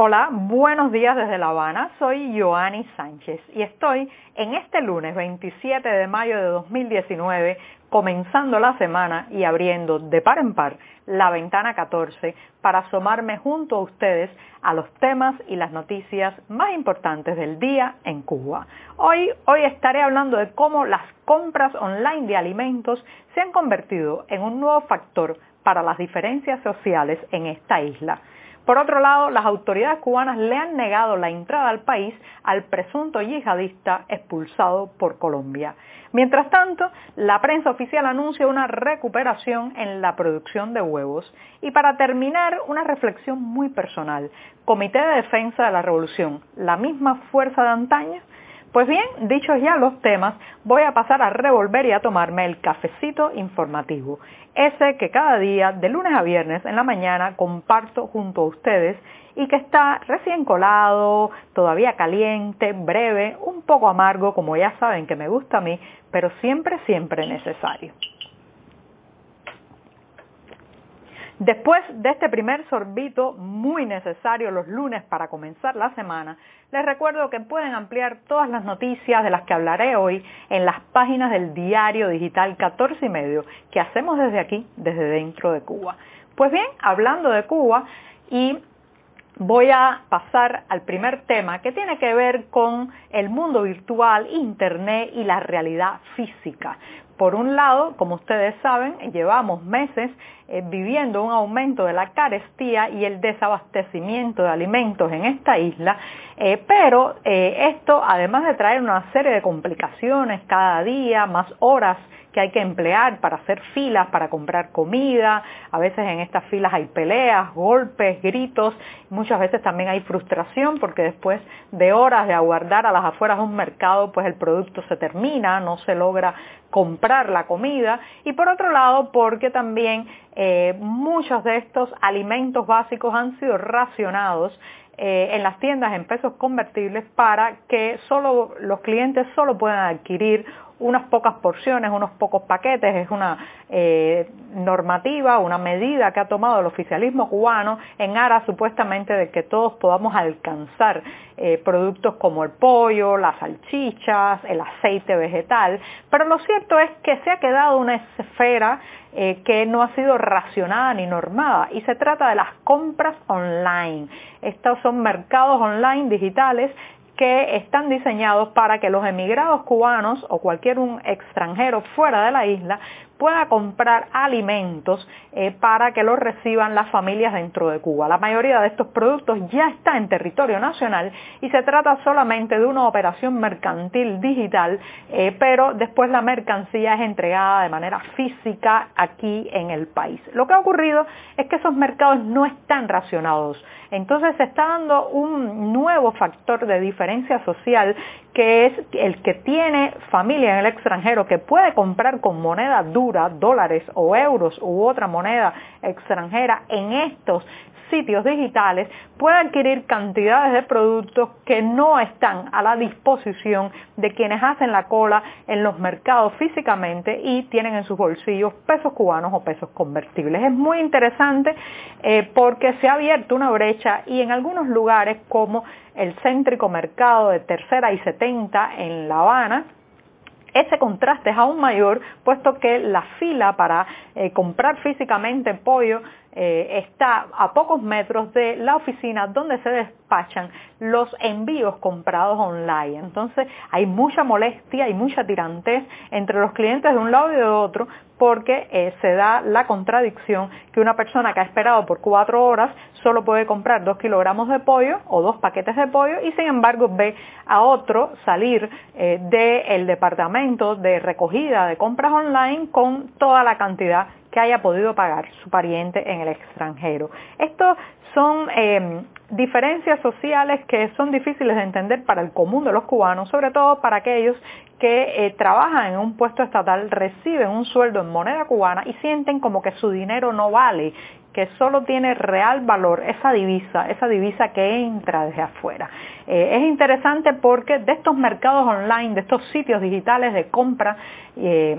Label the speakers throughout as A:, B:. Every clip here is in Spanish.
A: Hola, buenos días desde La Habana. Soy Joanny Sánchez y estoy en este lunes 27 de mayo de 2019 comenzando la semana y abriendo de par en par la ventana 14 para asomarme junto a ustedes a los temas y las noticias más importantes del día en Cuba. Hoy, hoy estaré hablando de cómo las compras online de alimentos se han convertido en un nuevo factor para las diferencias sociales en esta isla. Por otro lado, las autoridades cubanas le han negado la entrada al país al presunto yihadista expulsado por Colombia. Mientras tanto, la prensa oficial anuncia una recuperación en la producción de huevos. Y para terminar, una reflexión muy personal. Comité de Defensa de la Revolución, ¿la misma fuerza de antaño? Pues bien, dichos ya los temas, voy a pasar a revolver y a tomarme el cafecito informativo, ese que cada día, de lunes a viernes en la mañana, comparto junto a ustedes y que está recién colado, todavía caliente, breve, un poco amargo, como ya saben que me gusta a mí, pero siempre, siempre necesario. Después de este primer sorbito muy necesario los lunes para comenzar la semana, les recuerdo que pueden ampliar todas las noticias de las que hablaré hoy en las páginas del diario digital 14 y medio que hacemos desde aquí, desde dentro de Cuba. Pues bien, hablando de Cuba y voy a pasar al primer tema que tiene que ver con el mundo virtual, Internet y la realidad física. Por un lado, como ustedes saben, llevamos meses eh, viviendo un aumento de la carestía y el desabastecimiento de alimentos en esta isla, eh, pero eh, esto, además de traer una serie de complicaciones cada día, más horas que hay que emplear para hacer filas, para comprar comida. A veces en estas filas hay peleas, golpes, gritos. Muchas veces también hay frustración porque después de horas de aguardar a las afueras de un mercado, pues el producto se termina, no se logra comprar la comida. Y por otro lado, porque también eh, muchos de estos alimentos básicos han sido racionados eh, en las tiendas en pesos convertibles para que solo los clientes solo puedan adquirir unas pocas porciones, unos pocos paquetes, es una eh, normativa, una medida que ha tomado el oficialismo cubano en aras supuestamente de que todos podamos alcanzar eh, productos como el pollo, las salchichas, el aceite vegetal, pero lo cierto es que se ha quedado una esfera eh, que no ha sido racionada ni normada y se trata de las compras online. Estos son mercados online digitales que están diseñados para que los emigrados cubanos o cualquier un extranjero fuera de la isla pueda comprar alimentos eh, para que los reciban las familias dentro de Cuba. La mayoría de estos productos ya está en territorio nacional y se trata solamente de una operación mercantil digital, eh, pero después la mercancía es entregada de manera física aquí en el país. Lo que ha ocurrido es que esos mercados no están racionados. Entonces se está dando un nuevo factor de diferencia social que es el que tiene familia en el extranjero que puede comprar con moneda dura, dólares o euros u otra moneda extranjera en estos sitios digitales puede adquirir cantidades de productos que no están a la disposición de quienes hacen la cola en los mercados físicamente y tienen en sus bolsillos pesos cubanos o pesos convertibles. Es muy interesante eh, porque se ha abierto una brecha y en algunos lugares como el céntrico mercado de Tercera y 70 en La Habana, ese contraste es aún mayor, puesto que la fila para eh, comprar físicamente pollo eh, está a pocos metros de la oficina donde se despachan los envíos comprados online. Entonces hay mucha molestia y mucha tirantez entre los clientes de un lado y de otro porque eh, se da la contradicción que una persona que ha esperado por cuatro horas solo puede comprar dos kilogramos de pollo o dos paquetes de pollo y sin embargo ve a otro salir eh, del departamento de recogida de compras online con toda la cantidad que haya podido pagar su pariente en el extranjero. Estos son em, diferencias sociales que son difíciles de entender para el común de los cubanos, sobre todo para aquellos que eh, trabajan en un puesto estatal, reciben un sueldo en moneda cubana y sienten como que su dinero no vale, que solo tiene real valor esa divisa, esa divisa que entra desde afuera. Eh, es interesante porque de estos mercados online, de estos sitios digitales de compra, eh,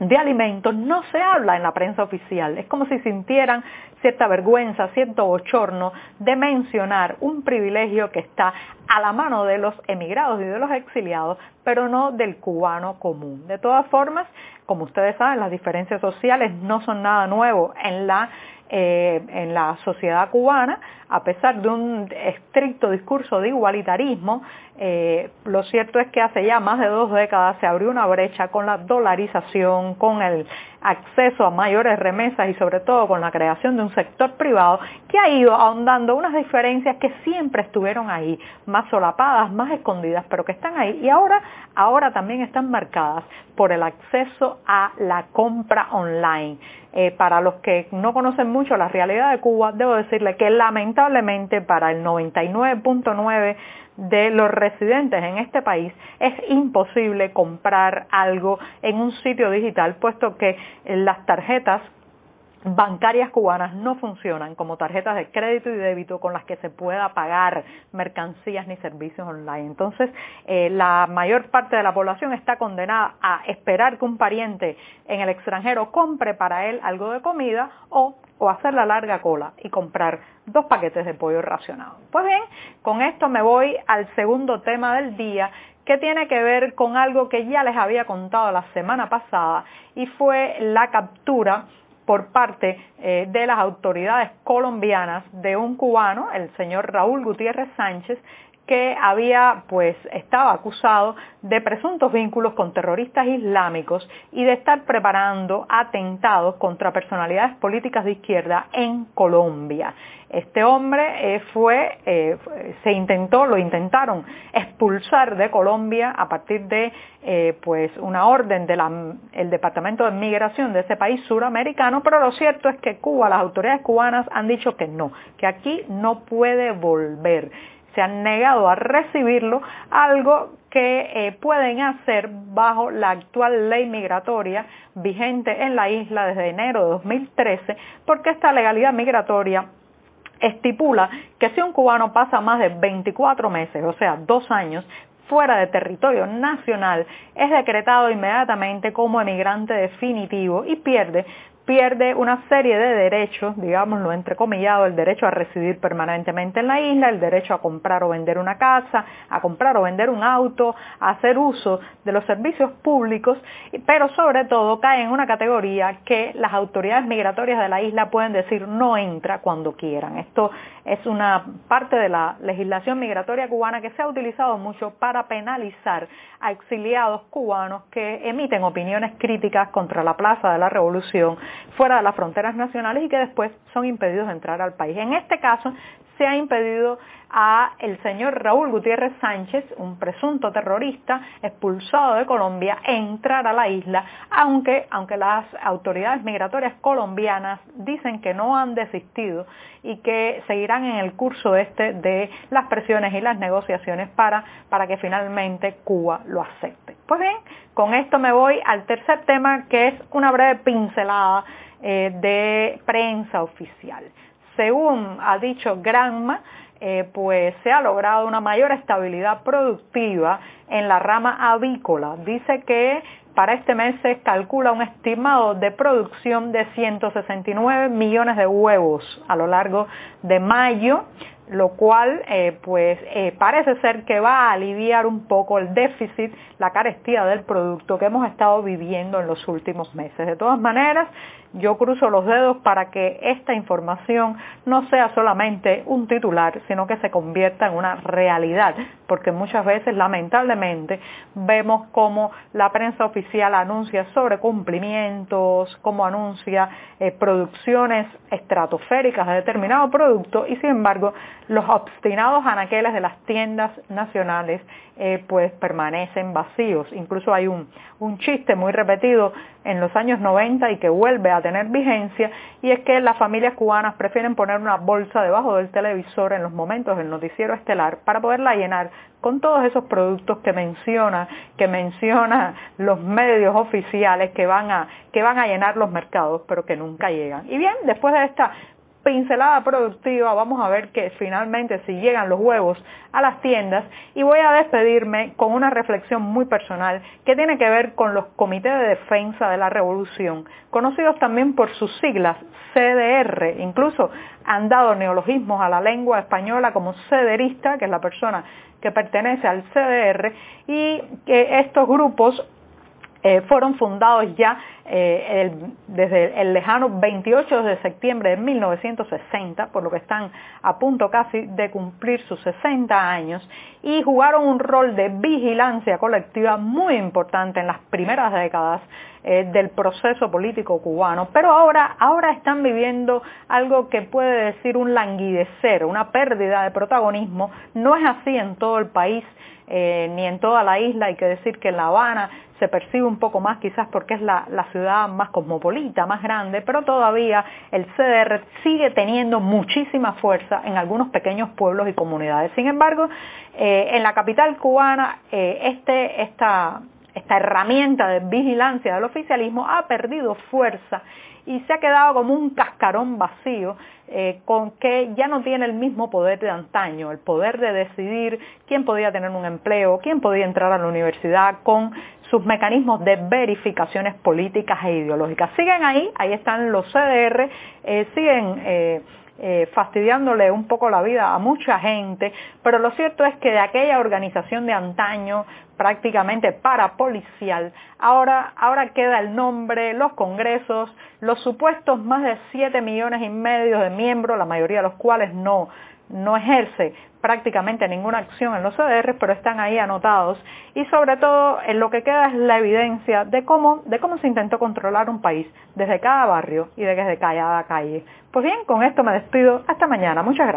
A: de alimentos no se habla en la prensa oficial. Es como si sintieran cierta vergüenza, cierto bochorno de mencionar un privilegio que está a la mano de los emigrados y de los exiliados, pero no del cubano común. De todas formas, como ustedes saben, las diferencias sociales no son nada nuevo en la eh, en la sociedad cubana, a pesar de un estricto discurso de igualitarismo, eh, lo cierto es que hace ya más de dos décadas se abrió una brecha con la dolarización, con el acceso a mayores remesas y sobre todo con la creación de un sector privado que ha ido ahondando unas diferencias que siempre estuvieron ahí, más solapadas, más escondidas, pero que están ahí y ahora, ahora también están marcadas por el acceso a la compra online. Eh, para los que no conocen mucho la realidad de Cuba, debo decirle que lamentablemente para el 99.9 de los residentes en este país es imposible comprar algo en un sitio digital, puesto que las tarjetas bancarias cubanas no funcionan como tarjetas de crédito y débito con las que se pueda pagar mercancías ni servicios online. Entonces, eh, la mayor parte de la población está condenada a esperar que un pariente en el extranjero compre para él algo de comida o, o hacer la larga cola y comprar dos paquetes de pollo racionado. Pues bien, con esto me voy al segundo tema del día que tiene que ver con algo que ya les había contado la semana pasada y fue la captura por parte eh, de las autoridades colombianas de un cubano, el señor Raúl Gutiérrez Sánchez, que había, pues, estaba acusado de presuntos vínculos con terroristas islámicos y de estar preparando atentados contra personalidades políticas de izquierda en Colombia. Este hombre eh, fue, eh, se intentó, lo intentaron expulsar de Colombia a partir de eh, pues una orden del Departamento de Migración de ese país suramericano, pero lo cierto es que Cuba, las autoridades cubanas han dicho que no, que aquí no puede volver se han negado a recibirlo, algo que pueden hacer bajo la actual ley migratoria vigente en la isla desde enero de 2013, porque esta legalidad migratoria estipula que si un cubano pasa más de 24 meses, o sea, dos años, fuera de territorio nacional, es decretado inmediatamente como emigrante definitivo y pierde pierde una serie de derechos, digámoslo entrecomillado, el derecho a residir permanentemente en la isla, el derecho a comprar o vender una casa, a comprar o vender un auto, a hacer uso de los servicios públicos, pero sobre todo cae en una categoría que las autoridades migratorias de la isla pueden decir no entra cuando quieran. Esto es una parte de la legislación migratoria cubana que se ha utilizado mucho para penalizar a exiliados cubanos que emiten opiniones críticas contra la Plaza de la Revolución fuera de las fronteras nacionales y que después son impedidos de entrar al país. En este caso se ha impedido a el señor Raúl Gutiérrez Sánchez, un presunto terrorista expulsado de Colombia, entrar a la isla, aunque, aunque las autoridades migratorias colombianas dicen que no han desistido y que seguirán en el curso este de las presiones y las negociaciones para, para que finalmente Cuba lo acepte. Pues bien, con esto me voy al tercer tema que es una breve pincelada eh, de prensa oficial. Según ha dicho Granma, eh, pues se ha logrado una mayor estabilidad productiva en la rama avícola. Dice que para este mes se calcula un estimado de producción de 169 millones de huevos a lo largo de mayo, lo cual eh, pues eh, parece ser que va a aliviar un poco el déficit, la carestía del producto que hemos estado viviendo en los últimos meses. De todas maneras, yo cruzo los dedos para que esta información no sea solamente un titular, sino que se convierta en una realidad, porque muchas veces lamentablemente vemos cómo la prensa oficial anuncia sobre cumplimientos, cómo anuncia eh, producciones estratosféricas de determinado producto y sin embargo los obstinados anaqueles de las tiendas nacionales eh, pues permanecen vacíos. Incluso hay un, un chiste muy repetido en los años 90 y que vuelve a tener vigencia y es que las familias cubanas prefieren poner una bolsa debajo del televisor en los momentos del noticiero estelar para poderla llenar con todos esos productos que menciona, que menciona los medios oficiales que van a, que van a llenar los mercados pero que nunca llegan. Y bien, después de esta pincelada productiva, vamos a ver que finalmente si llegan los huevos a las tiendas y voy a despedirme con una reflexión muy personal que tiene que ver con los comités de defensa de la revolución, conocidos también por sus siglas CDR, incluso han dado neologismos a la lengua española como cederista, que es la persona que pertenece al CDR, y que estos grupos eh, fueron fundados ya eh, desde el lejano 28 de septiembre de 1960, por lo que están a punto casi de cumplir sus 60 años, y jugaron un rol de vigilancia colectiva muy importante en las primeras décadas eh, del proceso político cubano, pero ahora, ahora están viviendo algo que puede decir un languidecer, una pérdida de protagonismo. No es así en todo el país. ni en toda la isla, hay que decir que en La Habana se percibe un poco más quizás porque es la, ciudad más cosmopolita, más grande, pero todavía el CDR sigue teniendo muchísima fuerza en algunos pequeños pueblos y comunidades. Sin embargo, eh, en la capital cubana, eh, este, esta, esta herramienta de vigilancia del oficialismo ha perdido fuerza y se ha quedado como un cascarón vacío eh, con que ya no tiene el mismo poder de antaño, el poder de decidir quién podía tener un empleo, quién podía entrar a la universidad con sus mecanismos de verificaciones políticas e ideológicas. Siguen ahí, ahí están los CDR, eh, siguen eh, eh, fastidiándole un poco la vida a mucha gente, pero lo cierto es que de aquella organización de antaño, prácticamente parapolicial, ahora, ahora queda el nombre, los congresos, los supuestos más de 7 millones y medio de miembros, la mayoría de los cuales no, no ejerce prácticamente ninguna acción en los CDR, pero están ahí anotados y sobre todo en lo que queda es la evidencia de cómo, de cómo se intentó controlar un país desde cada barrio y desde cada calle. Pues bien, con esto me despido. Hasta mañana. Muchas gracias.